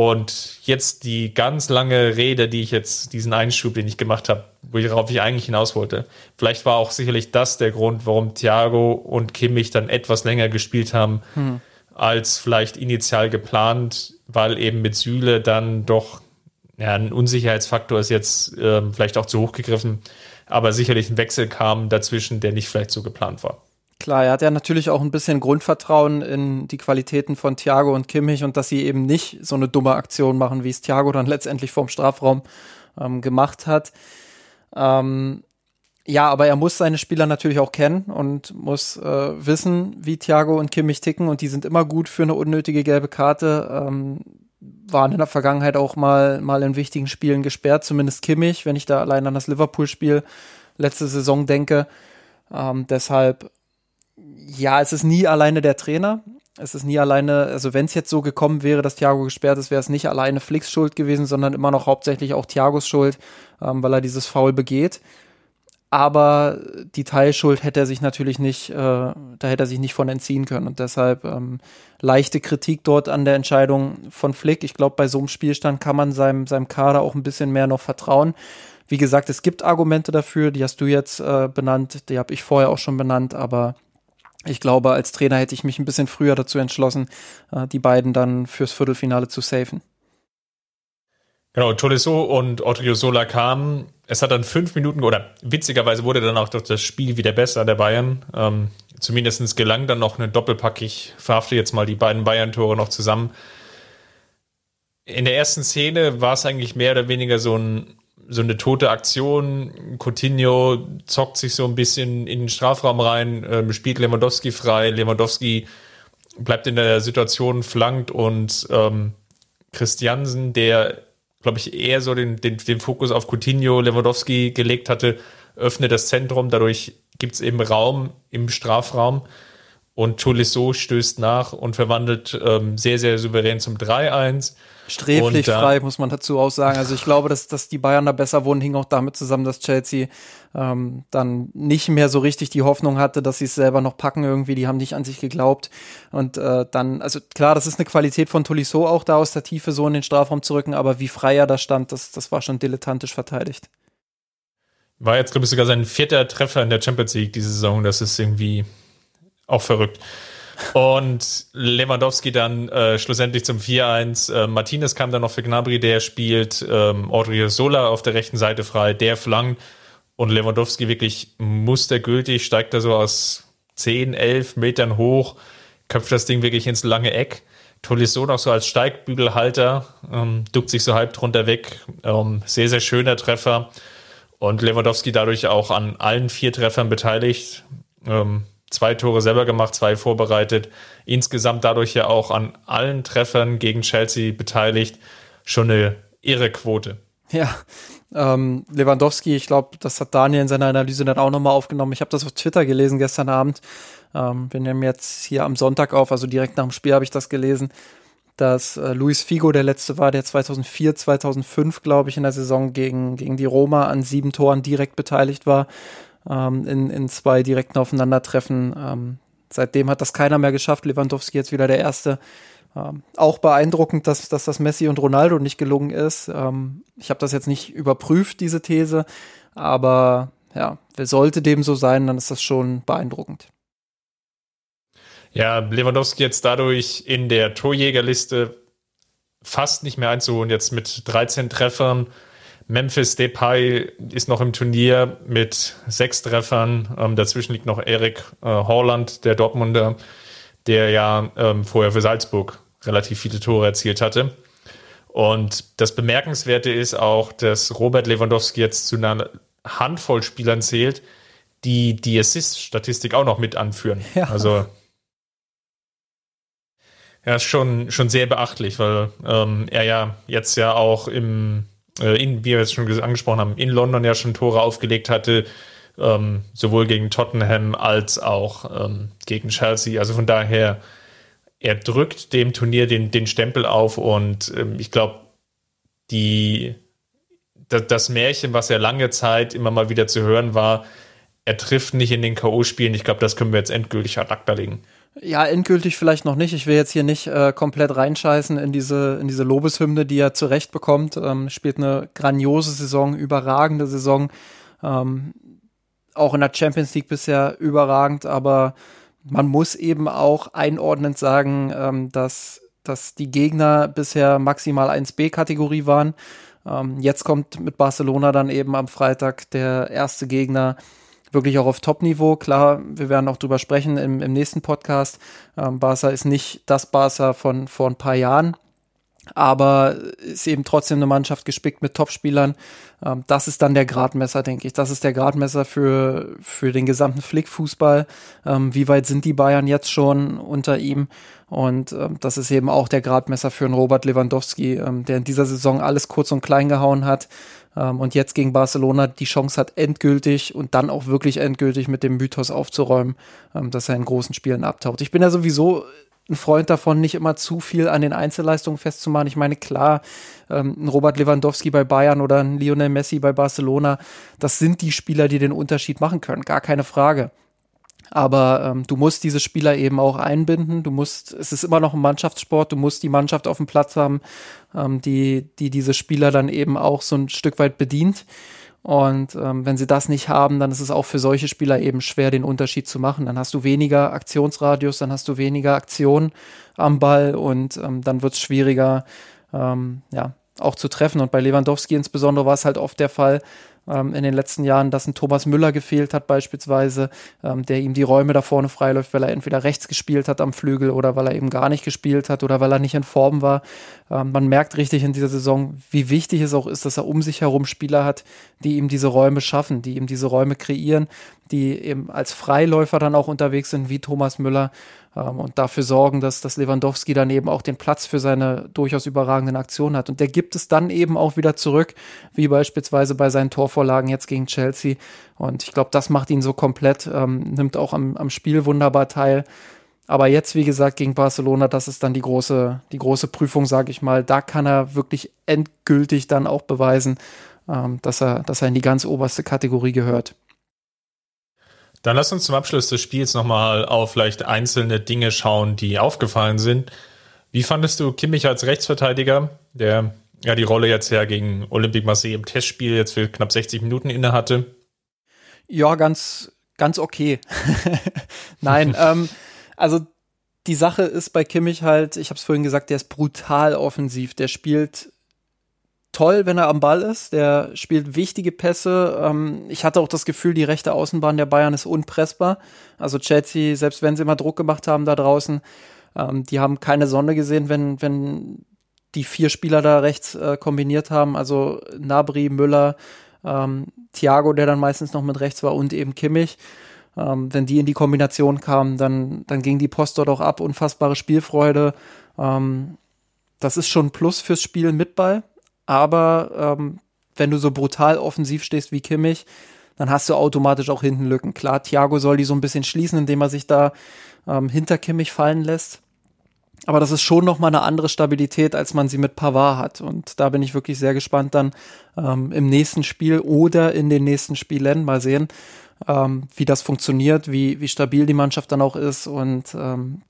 Und jetzt die ganz lange Rede, die ich jetzt, diesen Einschub, den ich gemacht habe, worauf ich eigentlich hinaus wollte. Vielleicht war auch sicherlich das der Grund, warum Thiago und Kimmich dann etwas länger gespielt haben, hm. als vielleicht initial geplant weil eben mit Süle dann doch ja, ein Unsicherheitsfaktor ist jetzt äh, vielleicht auch zu hoch gegriffen, aber sicherlich ein Wechsel kam dazwischen, der nicht vielleicht so geplant war. Klar, er hat ja natürlich auch ein bisschen Grundvertrauen in die Qualitäten von Thiago und Kimmich und dass sie eben nicht so eine dumme Aktion machen, wie es Thiago dann letztendlich vom Strafraum ähm, gemacht hat. Ähm, ja, aber er muss seine Spieler natürlich auch kennen und muss äh, wissen, wie Thiago und Kimmich ticken und die sind immer gut für eine unnötige gelbe Karte. Ähm, waren in der Vergangenheit auch mal, mal in wichtigen Spielen gesperrt, zumindest Kimmich, wenn ich da allein an das Liverpool-Spiel letzte Saison denke. Ähm, deshalb, ja, es ist nie alleine der Trainer. Es ist nie alleine, also wenn es jetzt so gekommen wäre, dass Thiago gesperrt ist, wäre es nicht alleine Flicks Schuld gewesen, sondern immer noch hauptsächlich auch Thiagos Schuld, ähm, weil er dieses Foul begeht. aber die Teilschuld hätte er sich natürlich nicht, äh, da hätte er sich nicht von entziehen können. Und deshalb ähm, leichte Kritik dort an der Entscheidung von Flick. Ich glaube, bei so einem Spielstand kann man seinem, seinem Kader auch ein bisschen mehr noch vertrauen. Wie gesagt, es gibt Argumente dafür, die hast du jetzt äh, benannt, die habe ich vorher auch schon benannt, aber ich glaube, als Trainer hätte ich mich ein bisschen früher dazu entschlossen, äh, die beiden dann fürs Viertelfinale zu safen. Genau, Tolisso und Odriozola kamen. Es hat dann fünf Minuten, oder witzigerweise wurde dann auch das Spiel wieder besser der Bayern. Ähm, Zumindest gelang dann noch eine Doppelpack. Ich verhafte jetzt mal die beiden Bayern-Tore noch zusammen. In der ersten Szene war es eigentlich mehr oder weniger so, ein, so eine tote Aktion. Coutinho zockt sich so ein bisschen in den Strafraum rein, ähm, spielt Lewandowski frei. Lewandowski bleibt in der Situation flankt und ähm, Christiansen, der glaube ich, eher so den, den, den Fokus auf Coutinho, Lewandowski gelegt hatte, öffnet das Zentrum. Dadurch gibt es eben Raum im Strafraum. Und Tolisso stößt nach und verwandelt ähm, sehr, sehr souverän zum 3-1. Sträflich und, frei, muss man dazu auch sagen. Also ich glaube, dass, dass die Bayern da besser wurden, hing auch damit zusammen, dass Chelsea ähm, dann nicht mehr so richtig die Hoffnung hatte, dass sie es selber noch packen irgendwie. Die haben nicht an sich geglaubt. Und äh, dann, also klar, das ist eine Qualität von Tolisso auch da aus der Tiefe so in den Strafraum zu rücken, aber wie frei er da stand, das, das war schon dilettantisch verteidigt. War jetzt, glaube ich, sogar sein vierter Treffer in der Champions League diese Saison. Das ist irgendwie auch verrückt. Und Lewandowski dann äh, schlussendlich zum 4-1. Äh, Martinez kam dann noch für Gnabry, der spielt. Ähm, Sola auf der rechten Seite frei, der flankt. Und Lewandowski wirklich mustergültig, steigt da so aus 10, 11 Metern hoch, köpft das Ding wirklich ins lange Eck. Tolisso noch so als Steigbügelhalter, ähm, duckt sich so halb drunter weg. Ähm, sehr, sehr schöner Treffer. Und Lewandowski dadurch auch an allen vier Treffern beteiligt. Ähm, zwei Tore selber gemacht, zwei vorbereitet. Insgesamt dadurch ja auch an allen Treffern gegen Chelsea beteiligt. Schon eine irre Quote. Ja, ähm, Lewandowski, ich glaube, das hat Daniel in seiner Analyse dann auch nochmal aufgenommen. Ich habe das auf Twitter gelesen gestern Abend. Ähm, wir nehmen jetzt hier am Sonntag auf, also direkt nach dem Spiel habe ich das gelesen, dass äh, Luis Figo der letzte war, der 2004, 2005, glaube ich, in der Saison gegen, gegen die Roma an sieben Toren direkt beteiligt war, ähm, in, in zwei direkten Aufeinandertreffen. Ähm, seitdem hat das keiner mehr geschafft. Lewandowski jetzt wieder der Erste. Ähm, auch beeindruckend, dass, dass das Messi und Ronaldo nicht gelungen ist. Ähm, ich habe das jetzt nicht überprüft, diese These, aber ja, sollte dem so sein, dann ist das schon beeindruckend. Ja, Lewandowski jetzt dadurch in der Torjägerliste fast nicht mehr einzuholen, jetzt mit 13 Treffern. Memphis Depay ist noch im Turnier mit sechs Treffern. Ähm, dazwischen liegt noch Erik äh, Horland, der Dortmunder der ja ähm, vorher für Salzburg relativ viele Tore erzielt hatte. Und das Bemerkenswerte ist auch, dass Robert Lewandowski jetzt zu einer Handvoll Spielern zählt, die die Assist-Statistik auch noch mit anführen. Ja. Also ja, ist schon, schon sehr beachtlich, weil ähm, er ja jetzt ja auch im, in, wie wir jetzt schon angesprochen haben, in London ja schon Tore aufgelegt hatte, ähm, sowohl gegen Tottenham als auch ähm, gegen Chelsea. Also von daher, er drückt dem Turnier den, den Stempel auf und ähm, ich glaube, das Märchen, was ja lange Zeit immer mal wieder zu hören war, er trifft nicht in den K.O.-Spielen. Ich glaube, das können wir jetzt endgültig ad acta legen. Ja, endgültig vielleicht noch nicht. Ich will jetzt hier nicht äh, komplett reinscheißen in diese, in diese Lobeshymne, die er zurecht bekommt. Ähm, spielt eine grandiose Saison, überragende Saison. Ähm, auch in der Champions League bisher überragend, aber man muss eben auch einordnend sagen, ähm, dass, dass die Gegner bisher maximal 1B-Kategorie waren. Ähm, jetzt kommt mit Barcelona dann eben am Freitag der erste Gegner wirklich auch auf Top-Niveau. Klar, wir werden auch drüber sprechen im, im nächsten Podcast. Ähm, Barca ist nicht das Barca von vor ein paar Jahren aber ist eben trotzdem eine Mannschaft gespickt mit Topspielern. Ähm, das ist dann der Gradmesser, denke ich. Das ist der Gradmesser für, für den gesamten Flick-Fußball. Ähm, wie weit sind die Bayern jetzt schon unter ihm? Und ähm, das ist eben auch der Gradmesser für einen Robert Lewandowski, der in dieser Saison alles kurz und klein gehauen hat und jetzt gegen Barcelona die Chance hat, endgültig und dann auch wirklich endgültig mit dem Mythos aufzuräumen, ähm, dass er in großen Spielen abtaucht. Ich bin ja sowieso ein Freund davon, nicht immer zu viel an den Einzelleistungen festzumachen. Ich meine, klar, ähm, ein Robert Lewandowski bei Bayern oder ein Lionel Messi bei Barcelona, das sind die Spieler, die den Unterschied machen können, gar keine Frage. Aber ähm, du musst diese Spieler eben auch einbinden. Du musst, es ist immer noch ein Mannschaftssport. Du musst die Mannschaft auf dem Platz haben, ähm, die, die diese Spieler dann eben auch so ein Stück weit bedient. Und ähm, wenn sie das nicht haben, dann ist es auch für solche Spieler eben schwer, den Unterschied zu machen. Dann hast du weniger Aktionsradius, dann hast du weniger Aktion am Ball und ähm, dann wird es schwieriger, ähm, ja, auch zu treffen. Und bei Lewandowski insbesondere war es halt oft der Fall, ähm, in den letzten Jahren, dass ein Thomas Müller gefehlt hat beispielsweise, ähm, der ihm die Räume da vorne freiläuft, weil er entweder rechts gespielt hat am Flügel oder weil er eben gar nicht gespielt hat oder weil er nicht in Form war. Ähm, man merkt richtig in dieser Saison, wie wichtig es auch ist, dass er um sich herum Spieler hat, die ihm diese Räume schaffen, die ihm diese Räume kreieren, die eben als Freiläufer dann auch unterwegs sind, wie Thomas Müller ähm, und dafür sorgen, dass, dass Lewandowski dann eben auch den Platz für seine durchaus überragenden Aktionen hat. Und der gibt es dann eben auch wieder zurück, wie beispielsweise bei seinen Torvorlagen jetzt gegen Chelsea. Und ich glaube, das macht ihn so komplett, ähm, nimmt auch am, am Spiel wunderbar teil. Aber jetzt, wie gesagt, gegen Barcelona, das ist dann die große, die große Prüfung, sage ich mal. Da kann er wirklich endgültig dann auch beweisen, ähm, dass, er, dass er in die ganz oberste Kategorie gehört. Dann lass uns zum Abschluss des Spiels nochmal auf vielleicht einzelne Dinge schauen, die aufgefallen sind. Wie fandest du Kimmich als Rechtsverteidiger, der ja die Rolle jetzt ja gegen Olympique Marseille im Testspiel jetzt für knapp 60 Minuten inne hatte? Ja, ganz, ganz okay. Nein, ähm, also die Sache ist bei Kimmich halt, ich habe es vorhin gesagt, der ist brutal offensiv. Der spielt toll, wenn er am Ball ist. Der spielt wichtige Pässe. Ähm, ich hatte auch das Gefühl, die rechte Außenbahn der Bayern ist unpressbar. Also Chelsea, selbst wenn sie mal Druck gemacht haben da draußen, ähm, die haben keine Sonne gesehen, wenn, wenn die vier Spieler da rechts äh, kombiniert haben. Also Nabri, Müller, ähm, Thiago, der dann meistens noch mit rechts war und eben Kimmich. Ähm, wenn die in die Kombination kamen, dann, dann ging die Post dort auch ab. Unfassbare Spielfreude. Ähm, das ist schon ein Plus fürs Spiel mit Ball aber ähm, wenn du so brutal offensiv stehst wie Kimmich, dann hast du automatisch auch hinten Lücken. Klar, Thiago soll die so ein bisschen schließen, indem er sich da ähm, hinter Kimmich fallen lässt. Aber das ist schon noch mal eine andere Stabilität, als man sie mit Pavard hat. Und da bin ich wirklich sehr gespannt dann ähm, im nächsten Spiel oder in den nächsten Spielen. Mal sehen, ähm, wie das funktioniert, wie, wie stabil die Mannschaft dann auch ist. Und ähm,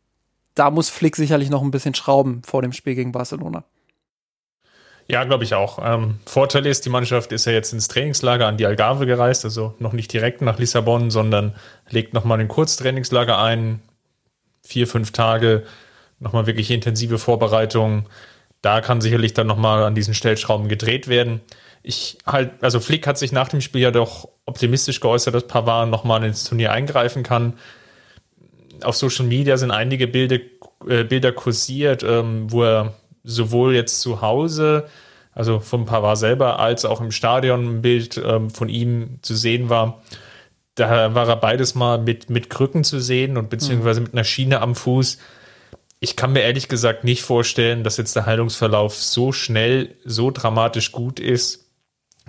da muss Flick sicherlich noch ein bisschen schrauben vor dem Spiel gegen Barcelona. Ja, glaube ich auch. Ähm, Vorteil ist, die Mannschaft ist ja jetzt ins Trainingslager an die Algarve gereist, also noch nicht direkt nach Lissabon, sondern legt nochmal ein Kurztrainingslager ein, vier, fünf Tage, nochmal wirklich intensive Vorbereitung. Da kann sicherlich dann nochmal an diesen Stellschrauben gedreht werden. Ich halt, also Flick hat sich nach dem Spiel ja doch optimistisch geäußert, dass Pavard nochmal ins Turnier eingreifen kann. Auf Social Media sind einige Bilder, äh, Bilder kursiert, ähm, wo er sowohl jetzt zu Hause, also vom Pavard selber, als auch im Stadion ein Bild ähm, von ihm zu sehen war. Da war er beides mal mit, mit Krücken zu sehen und beziehungsweise mit einer Schiene am Fuß. Ich kann mir ehrlich gesagt nicht vorstellen, dass jetzt der Heilungsverlauf so schnell, so dramatisch gut ist,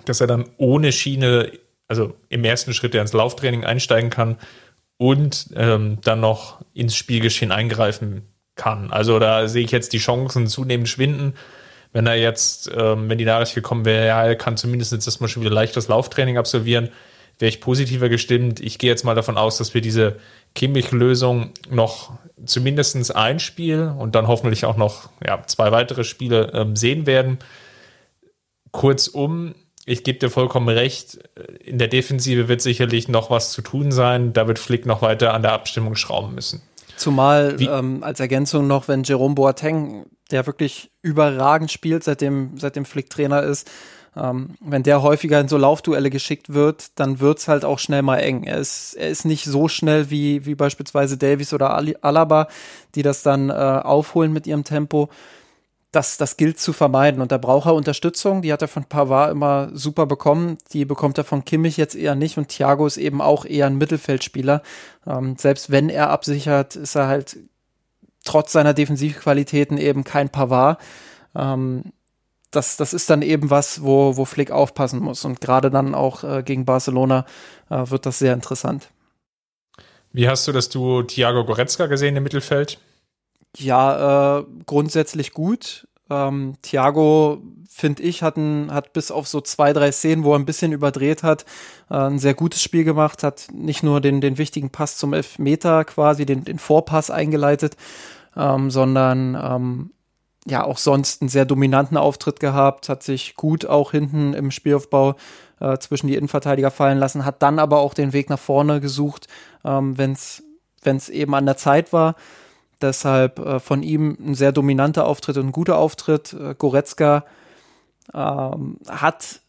dass er dann ohne Schiene, also im ersten Schritt ins Lauftraining einsteigen kann und ähm, dann noch ins Spielgeschehen eingreifen kann. Also da sehe ich jetzt die Chancen zunehmend schwinden. Wenn er jetzt, ähm, wenn die Nachricht gekommen wäre, ja, er kann zumindest jetzt erstmal schon wieder leichtes Lauftraining absolvieren, wäre ich positiver gestimmt. Ich gehe jetzt mal davon aus, dass wir diese Kimmich-Lösung noch zumindest ein Spiel und dann hoffentlich auch noch ja, zwei weitere Spiele ähm, sehen werden. Kurzum, ich gebe dir vollkommen recht, in der Defensive wird sicherlich noch was zu tun sein. Da wird Flick noch weiter an der Abstimmung schrauben müssen. Zumal ähm, als Ergänzung noch, wenn Jerome Boateng, der wirklich überragend spielt, seitdem, seitdem Flick Trainer ist, ähm, wenn der häufiger in so Laufduelle geschickt wird, dann wird's halt auch schnell mal eng. Er ist, er ist nicht so schnell wie, wie beispielsweise Davies oder Ali, Alaba, die das dann äh, aufholen mit ihrem Tempo das, das gilt zu vermeiden. Und da braucht er Unterstützung. Die hat er von Pavard immer super bekommen. Die bekommt er von Kimmich jetzt eher nicht. Und Thiago ist eben auch eher ein Mittelfeldspieler. Ähm, selbst wenn er absichert, ist er halt trotz seiner Defensivqualitäten eben kein Pavard. Ähm, das, das ist dann eben was, wo, wo Flick aufpassen muss. Und gerade dann auch äh, gegen Barcelona äh, wird das sehr interessant. Wie hast du das du Thiago Goretzka gesehen im Mittelfeld? Ja, äh, grundsätzlich gut. Ähm, Thiago, finde ich, hat, ein, hat bis auf so zwei, drei Szenen, wo er ein bisschen überdreht hat, äh, ein sehr gutes Spiel gemacht, hat nicht nur den, den wichtigen Pass zum Elfmeter quasi, den, den Vorpass eingeleitet, ähm, sondern ähm, ja auch sonst einen sehr dominanten Auftritt gehabt, hat sich gut auch hinten im Spielaufbau äh, zwischen die Innenverteidiger fallen lassen, hat dann aber auch den Weg nach vorne gesucht, ähm, wenn es eben an der Zeit war. Deshalb äh, von ihm ein sehr dominanter Auftritt und ein guter Auftritt. Äh, Goretzka ähm, hat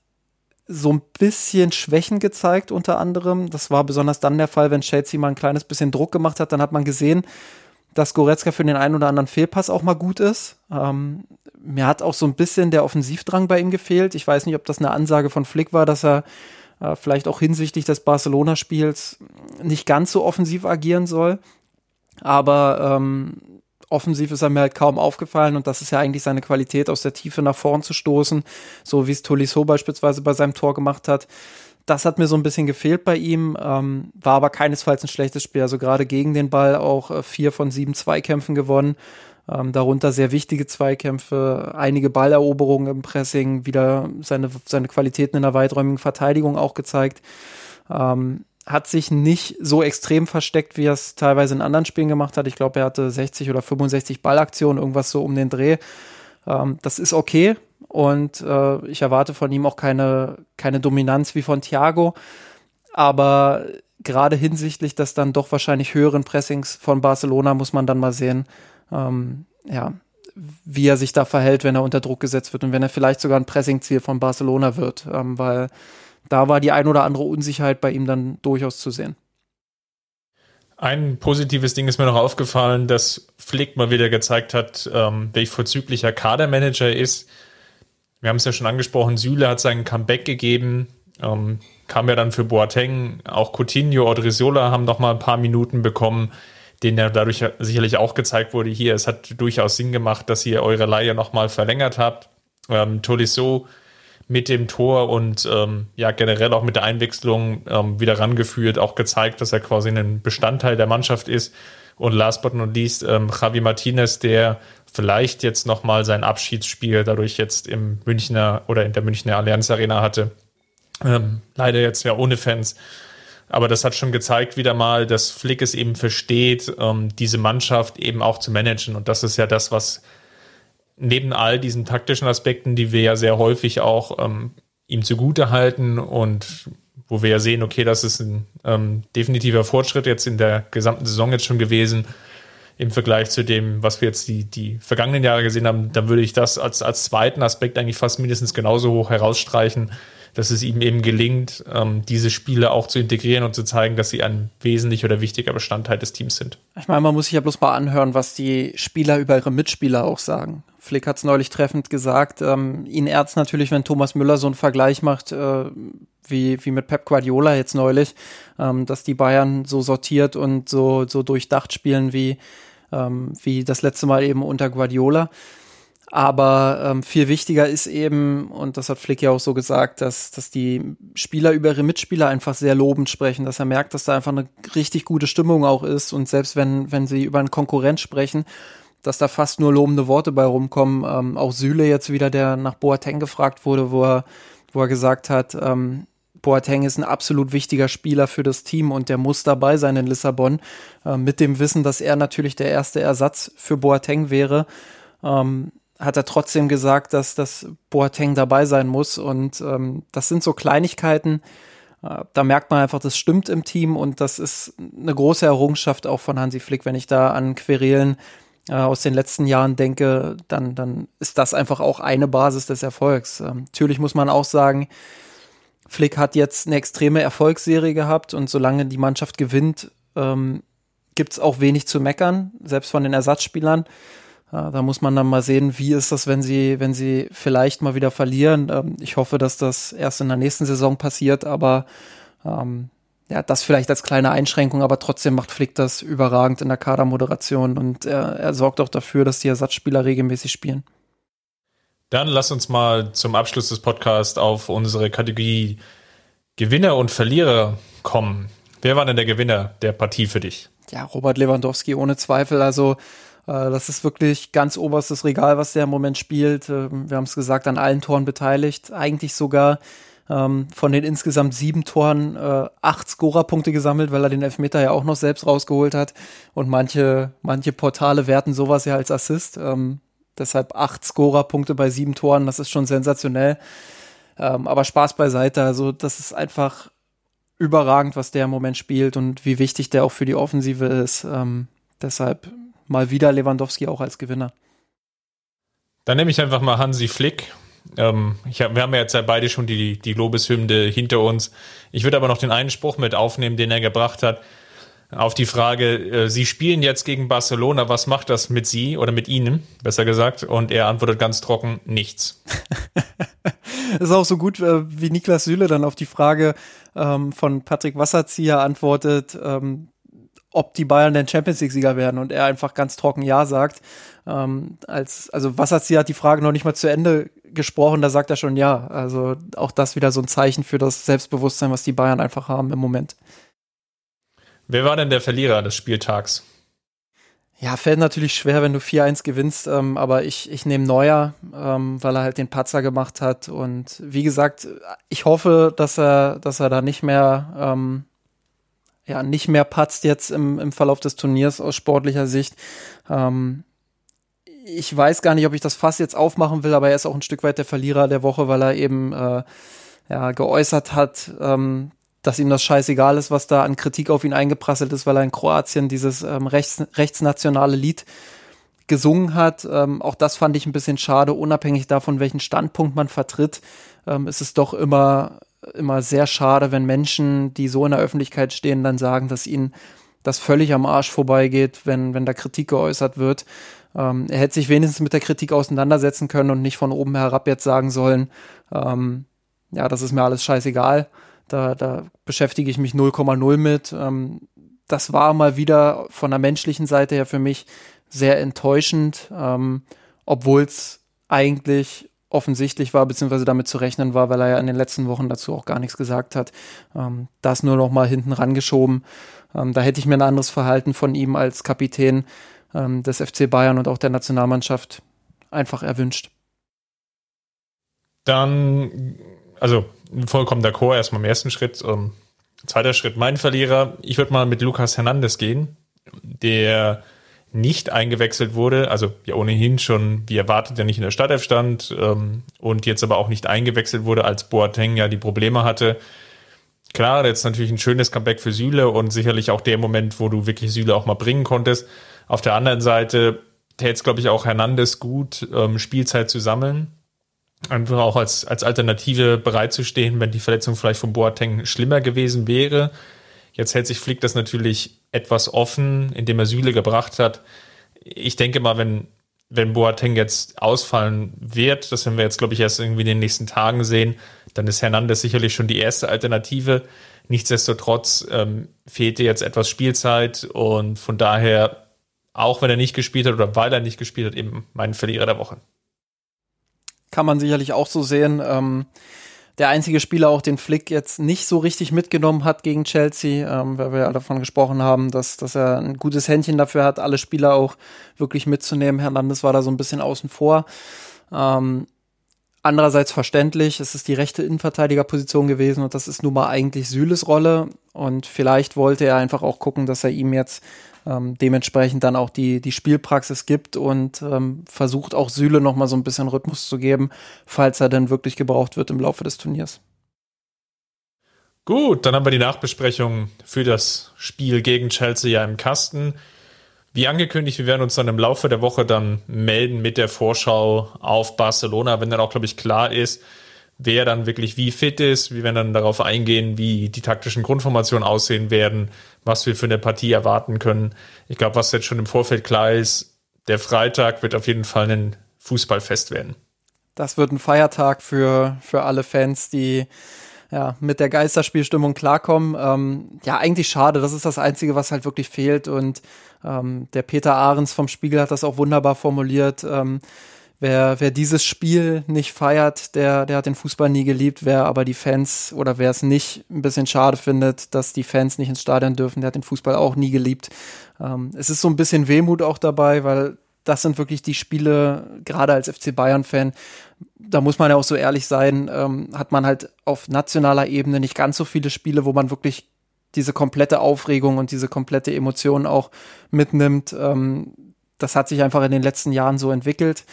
so ein bisschen Schwächen gezeigt, unter anderem. Das war besonders dann der Fall, wenn Chelsea mal ein kleines bisschen Druck gemacht hat. Dann hat man gesehen, dass Goretzka für den einen oder anderen Fehlpass auch mal gut ist. Ähm, mir hat auch so ein bisschen der Offensivdrang bei ihm gefehlt. Ich weiß nicht, ob das eine Ansage von Flick war, dass er äh, vielleicht auch hinsichtlich des Barcelona-Spiels nicht ganz so offensiv agieren soll. Aber ähm, offensiv ist er mir halt kaum aufgefallen und das ist ja eigentlich seine Qualität, aus der Tiefe nach vorn zu stoßen, so wie es Tolisso beispielsweise bei seinem Tor gemacht hat. Das hat mir so ein bisschen gefehlt bei ihm, ähm, war aber keinesfalls ein schlechtes Spiel. Also gerade gegen den Ball auch äh, vier von sieben Zweikämpfen gewonnen. Ähm, darunter sehr wichtige Zweikämpfe, einige Balleroberungen im Pressing, wieder seine, seine Qualitäten in der weiträumigen Verteidigung auch gezeigt. Ähm, hat sich nicht so extrem versteckt, wie er es teilweise in anderen Spielen gemacht hat. Ich glaube, er hatte 60 oder 65 Ballaktionen, irgendwas so um den Dreh. Ähm, das ist okay und äh, ich erwarte von ihm auch keine, keine Dominanz wie von Thiago. Aber gerade hinsichtlich des dann doch wahrscheinlich höheren Pressings von Barcelona muss man dann mal sehen, ähm, ja, wie er sich da verhält, wenn er unter Druck gesetzt wird und wenn er vielleicht sogar ein Pressingziel von Barcelona wird, ähm, weil da war die ein oder andere Unsicherheit bei ihm dann durchaus zu sehen. Ein positives Ding ist mir noch aufgefallen, dass Flick mal wieder gezeigt hat, ähm, welch vorzüglicher Kadermanager er ist. Wir haben es ja schon angesprochen, Süle hat seinen Comeback gegeben, ähm, kam ja dann für Boateng, auch Coutinho, Odriozola haben noch mal ein paar Minuten bekommen, denen ja dadurch sicherlich auch gezeigt wurde, hier, es hat durchaus Sinn gemacht, dass ihr eure Leihe noch mal verlängert habt. Ähm, Tolisso mit dem Tor und ähm, ja generell auch mit der Einwechslung ähm, wieder rangeführt, auch gezeigt, dass er quasi ein Bestandteil der Mannschaft ist. Und last but not least, ähm, Javi Martinez, der vielleicht jetzt nochmal sein Abschiedsspiel dadurch jetzt im Münchner oder in der Münchner Allianz Arena hatte. Ähm, leider jetzt ja ohne Fans. Aber das hat schon gezeigt wieder mal, dass Flick es eben versteht, ähm, diese Mannschaft eben auch zu managen. Und das ist ja das, was neben all diesen taktischen Aspekten, die wir ja sehr häufig auch ähm, ihm zugute halten und wo wir ja sehen, okay, das ist ein ähm, definitiver Fortschritt jetzt in der gesamten Saison jetzt schon gewesen im Vergleich zu dem, was wir jetzt die, die vergangenen Jahre gesehen haben, dann würde ich das als, als zweiten Aspekt eigentlich fast mindestens genauso hoch herausstreichen, dass es ihm eben gelingt, ähm, diese Spiele auch zu integrieren und zu zeigen, dass sie ein wesentlicher oder wichtiger Bestandteil des Teams sind. Ich meine, man muss sich ja bloß mal anhören, was die Spieler über ihre Mitspieler auch sagen. Flick hat es neulich treffend gesagt. Ähm, ihn ärzt natürlich, wenn Thomas Müller so einen Vergleich macht, äh, wie, wie mit Pep Guardiola jetzt neulich, ähm, dass die Bayern so sortiert und so, so durchdacht spielen wie, ähm, wie das letzte Mal eben unter Guardiola. Aber ähm, viel wichtiger ist eben, und das hat Flick ja auch so gesagt, dass, dass die Spieler über ihre Mitspieler einfach sehr lobend sprechen, dass er merkt, dass da einfach eine richtig gute Stimmung auch ist. Und selbst wenn, wenn sie über einen Konkurrent sprechen, dass da fast nur lobende Worte bei rumkommen. Ähm, auch Süle jetzt wieder, der nach Boateng gefragt wurde, wo er, wo er gesagt hat, ähm, Boateng ist ein absolut wichtiger Spieler für das Team und der muss dabei sein in Lissabon. Äh, mit dem Wissen, dass er natürlich der erste Ersatz für Boateng wäre. Ähm, hat er trotzdem gesagt, dass das Boateng dabei sein muss. Und ähm, das sind so Kleinigkeiten, äh, da merkt man einfach, das stimmt im Team und das ist eine große Errungenschaft auch von Hansi Flick. Wenn ich da an Querelen äh, aus den letzten Jahren denke, dann, dann ist das einfach auch eine Basis des Erfolgs. Ähm, natürlich muss man auch sagen, Flick hat jetzt eine extreme Erfolgsserie gehabt und solange die Mannschaft gewinnt, ähm, gibt es auch wenig zu meckern, selbst von den Ersatzspielern. Da muss man dann mal sehen, wie ist das, wenn sie, wenn sie vielleicht mal wieder verlieren. Ähm, ich hoffe, dass das erst in der nächsten Saison passiert, aber ähm, ja, das vielleicht als kleine Einschränkung, aber trotzdem macht Flick das überragend in der Kadermoderation und er, er sorgt auch dafür, dass die Ersatzspieler regelmäßig spielen. Dann lass uns mal zum Abschluss des Podcasts auf unsere Kategorie Gewinner und Verlierer kommen. Wer war denn der Gewinner der Partie für dich? Ja, Robert Lewandowski ohne Zweifel. Also das ist wirklich ganz oberstes Regal, was der im Moment spielt. Ähm, wir haben es gesagt, an allen Toren beteiligt. Eigentlich sogar ähm, von den insgesamt sieben Toren äh, acht Scorerpunkte gesammelt, weil er den Elfmeter ja auch noch selbst rausgeholt hat. Und manche, manche Portale werten sowas ja als Assist. Ähm, deshalb acht Scorerpunkte bei sieben Toren, das ist schon sensationell. Ähm, aber Spaß beiseite, also das ist einfach überragend, was der im Moment spielt und wie wichtig der auch für die Offensive ist. Ähm, deshalb mal wieder Lewandowski auch als Gewinner. Dann nehme ich einfach mal Hansi Flick. Ähm, hab, wir haben ja jetzt ja beide schon die, die Lobeshymne hinter uns. Ich würde aber noch den einen Spruch mit aufnehmen, den er gebracht hat. Auf die Frage, äh, Sie spielen jetzt gegen Barcelona, was macht das mit Sie oder mit Ihnen, besser gesagt? Und er antwortet ganz trocken, nichts. ist auch so gut, äh, wie Niklas Süle dann auf die Frage ähm, von Patrick Wasserzieher antwortet, ähm, ob die Bayern denn Champions League-Sieger werden und er einfach ganz trocken Ja sagt. Ähm, als, also Wasserzieher hat die Frage noch nicht mal zu Ende gesprochen, da sagt er schon Ja. Also auch das wieder so ein Zeichen für das Selbstbewusstsein, was die Bayern einfach haben im Moment. Wer war denn der Verlierer des Spieltags? Ja, fällt natürlich schwer, wenn du 4-1 gewinnst, ähm, aber ich, ich nehme Neuer, ähm, weil er halt den Patzer gemacht hat. Und wie gesagt, ich hoffe, dass er, dass er da nicht mehr ähm, ja nicht mehr patzt jetzt im, im Verlauf des Turniers aus sportlicher Sicht. Ähm, ich weiß gar nicht, ob ich das Fass jetzt aufmachen will, aber er ist auch ein Stück weit der Verlierer der Woche, weil er eben äh, ja, geäußert hat, ähm, dass ihm das scheißegal ist, was da an Kritik auf ihn eingeprasselt ist, weil er in Kroatien dieses ähm, rechts, rechtsnationale Lied gesungen hat. Ähm, auch das fand ich ein bisschen schade, unabhängig davon, welchen Standpunkt man vertritt. Ähm, ist es doch immer immer sehr schade, wenn Menschen, die so in der Öffentlichkeit stehen, dann sagen, dass ihnen das völlig am Arsch vorbeigeht, wenn, wenn da Kritik geäußert wird. Ähm, er hätte sich wenigstens mit der Kritik auseinandersetzen können und nicht von oben herab jetzt sagen sollen, ähm, ja, das ist mir alles scheißegal. Da, da beschäftige ich mich 0,0 mit. Ähm, das war mal wieder von der menschlichen Seite her für mich sehr enttäuschend, ähm, obwohl es eigentlich offensichtlich war, beziehungsweise damit zu rechnen war, weil er ja in den letzten Wochen dazu auch gar nichts gesagt hat. Ähm, das nur noch mal hinten rangeschoben. Ähm, da hätte ich mir ein anderes Verhalten von ihm als Kapitän ähm, des FC Bayern und auch der Nationalmannschaft einfach erwünscht. Dann, also vollkommen d'accord, erstmal im ersten Schritt. Ähm, zweiter Schritt, mein Verlierer. Ich würde mal mit Lukas Hernandez gehen, der nicht eingewechselt wurde, also ja ohnehin schon, wie erwartet, ja nicht in der Startelf stand ähm, und jetzt aber auch nicht eingewechselt wurde, als Boateng ja die Probleme hatte. Klar, jetzt natürlich ein schönes Comeback für Süle und sicherlich auch der Moment, wo du wirklich Süle auch mal bringen konntest. Auf der anderen Seite täte es, glaube ich, auch Hernandez gut, ähm, Spielzeit zu sammeln. Einfach auch als, als Alternative bereitzustehen, wenn die Verletzung vielleicht von Boateng schlimmer gewesen wäre. Jetzt hält sich Flick das natürlich etwas offen, indem er Süle gebracht hat. Ich denke mal, wenn, wenn Boateng jetzt ausfallen wird, das werden wir jetzt, glaube ich, erst irgendwie in den nächsten Tagen sehen, dann ist Hernandez sicherlich schon die erste Alternative. Nichtsdestotrotz ähm, fehlte jetzt etwas Spielzeit und von daher, auch wenn er nicht gespielt hat oder weil er nicht gespielt hat, eben mein Verlierer der Woche. Kann man sicherlich auch so sehen. Ähm der einzige Spieler auch den Flick jetzt nicht so richtig mitgenommen hat gegen Chelsea, ähm, weil wir ja davon gesprochen haben, dass, dass er ein gutes Händchen dafür hat, alle Spieler auch wirklich mitzunehmen. Hernandez war da so ein bisschen außen vor. Ähm, andererseits verständlich, es ist die rechte Innenverteidigerposition gewesen und das ist nun mal eigentlich Süles Rolle und vielleicht wollte er einfach auch gucken, dass er ihm jetzt ähm, dementsprechend dann auch die, die Spielpraxis gibt und ähm, versucht auch Süle noch mal so ein bisschen Rhythmus zu geben, falls er dann wirklich gebraucht wird im Laufe des Turniers. Gut, dann haben wir die Nachbesprechung für das Spiel gegen Chelsea ja im Kasten. Wie angekündigt, wir werden uns dann im Laufe der Woche dann melden mit der Vorschau auf Barcelona, wenn dann auch, glaube ich, klar ist, wer dann wirklich wie fit ist. Wir werden dann darauf eingehen, wie die taktischen Grundformationen aussehen werden, was wir für eine Partie erwarten können. Ich glaube, was jetzt schon im Vorfeld klar ist, der Freitag wird auf jeden Fall ein Fußballfest werden. Das wird ein Feiertag für, für alle Fans, die ja, mit der Geisterspielstimmung klarkommen. Ähm, ja, eigentlich schade. Das ist das Einzige, was halt wirklich fehlt. Und ähm, der Peter Ahrens vom Spiegel hat das auch wunderbar formuliert. Ähm, wer, wer dieses Spiel nicht feiert, der, der hat den Fußball nie geliebt. Wer aber die Fans oder wer es nicht ein bisschen schade findet, dass die Fans nicht ins Stadion dürfen, der hat den Fußball auch nie geliebt. Ähm, es ist so ein bisschen Wehmut auch dabei, weil das sind wirklich die Spiele, gerade als FC Bayern-Fan, da muss man ja auch so ehrlich sein, ähm, hat man halt auf nationaler Ebene nicht ganz so viele Spiele, wo man wirklich diese komplette Aufregung und diese komplette Emotion auch mitnimmt. Ähm, das hat sich einfach in den letzten Jahren so entwickelt.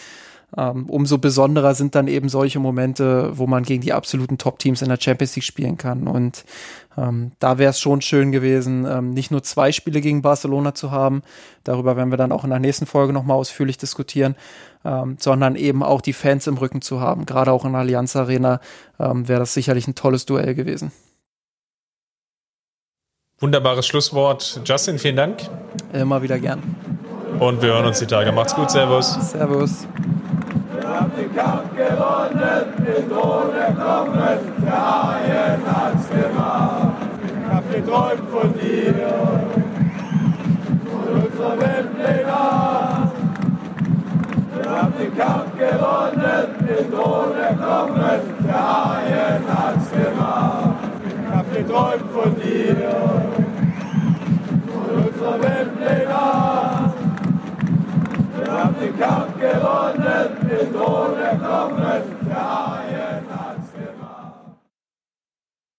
Ähm, umso besonderer sind dann eben solche Momente, wo man gegen die absoluten Top-Teams in der Champions League spielen kann. Und ähm, da wäre es schon schön gewesen, ähm, nicht nur zwei Spiele gegen Barcelona zu haben, darüber werden wir dann auch in der nächsten Folge nochmal ausführlich diskutieren, ähm, sondern eben auch die Fans im Rücken zu haben. Gerade auch in der Allianz Arena ähm, wäre das sicherlich ein tolles Duell gewesen. Wunderbares Schlusswort. Justin, vielen Dank. Immer wieder gern. Und wir hören uns die Tage. Macht's gut. Servus. Servus. Kampf gewonnen, mit ohne Kommen, der Haien hat's gemacht. Ich hab geträumt von dir, von unserer Welt Wir haben den Kampf gewonnen, mit ohne Kommen, der Haien hat's gemacht. Ich hab geträumt von dir, von unserer Welt wir haben den Kampf gewonnen, mit ohne Kommen der Haien.